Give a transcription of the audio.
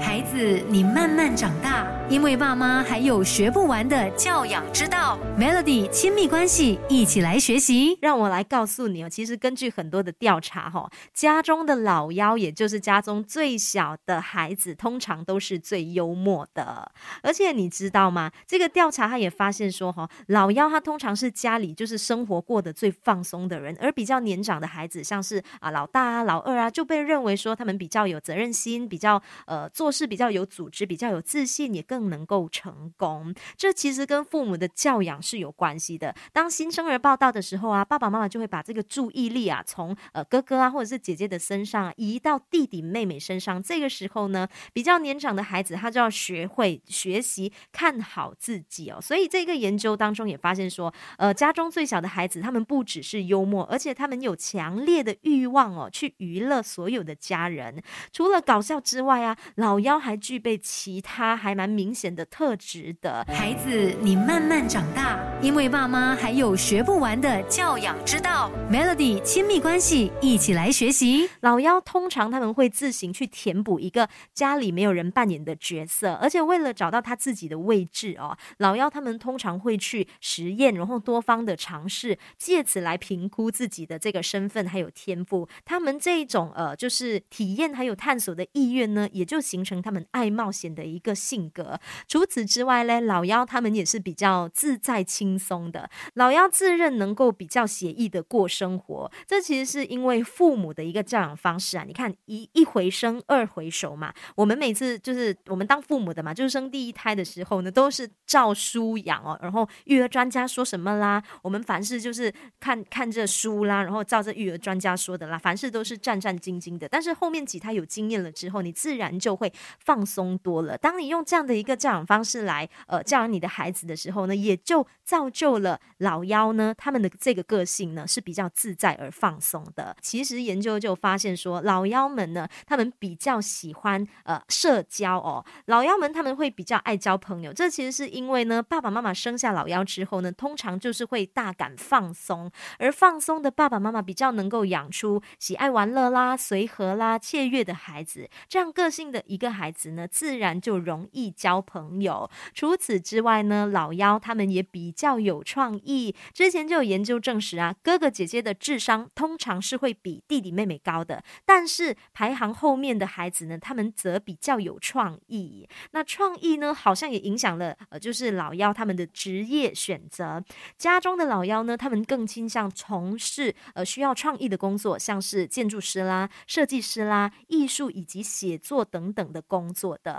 孩子，你慢慢长大，因为爸妈还有学不完的教养之道。Melody 亲密关系，一起来学习。让我来告诉你哦，其实根据很多的调查，哈，家中的老幺，也就是家中最小的孩子，通常都是最幽默的。而且你知道吗？这个调查他也发现说，哈，老幺他通常是家里就是生活过得最放松的人，而比较年长的孩子，像是啊老大啊、老二啊，就被认为说他们比较有责任心，比较呃。做事比较有组织，比较有自信，也更能够成功。这其实跟父母的教养是有关系的。当新生儿报道的时候啊，爸爸妈妈就会把这个注意力啊，从呃哥哥啊或者是姐姐的身上移到弟弟妹妹身上。这个时候呢，比较年长的孩子他就要学会学习看好自己哦。所以这个研究当中也发现说，呃，家中最小的孩子他们不只是幽默，而且他们有强烈的欲望哦，去娱乐所有的家人。除了搞笑之外啊，老老幺还具备其他还蛮明显的特质的孩子，你慢慢长大，因为爸妈还有学不完的教养之道。Melody 亲密关系，一起来学习。老幺通常他们会自行去填补一个家里没有人扮演的角色，而且为了找到他自己的位置哦，老幺他们通常会去实验，然后多方的尝试，借此来评估自己的这个身份还有天赋。他们这一种呃，就是体验还有探索的意愿呢，也就形。成他们爱冒险的一个性格。除此之外呢，老幺他们也是比较自在轻松的。老幺自认能够比较写意的过生活，这其实是因为父母的一个教养方式啊。你看一一回生，二回熟嘛。我们每次就是我们当父母的嘛，就是生第一胎的时候呢，都是照书养哦。然后育儿专家说什么啦，我们凡事就是看看这书啦，然后照着育儿专家说的啦，凡事都是战战兢兢的。但是后面几胎有经验了之后，你自然就会放松多了。当你用这样的一个教养方式来呃教养你的孩子的时候呢，也就造就了老幺呢他们的这个个性呢是比较自在而放松的。其实研究就发现说，老幺们呢他们比较喜欢呃社交哦，老幺们他们会比较爱交朋友。这其实是因为呢爸爸妈妈生下老幺之后呢，通常就是会大感放松，而放松的爸爸妈妈比较能够养出喜爱玩乐啦、随和啦、雀跃的孩子。这样个性的一个孩子呢，自然就容易交朋友。除此之外呢，老幺他们也比较有创意。之前就有研究证实啊，哥哥姐姐的智商通常是会比弟弟妹妹高的，但是排行后面的孩子呢，他们则比较有创意。那创意呢，好像也影响了呃，就是老幺他们的职业选择。家中的老幺呢，他们更倾向从事呃需要创意的工作，像是建筑师啦、设计师啦、艺术以及写作等等的。工作的。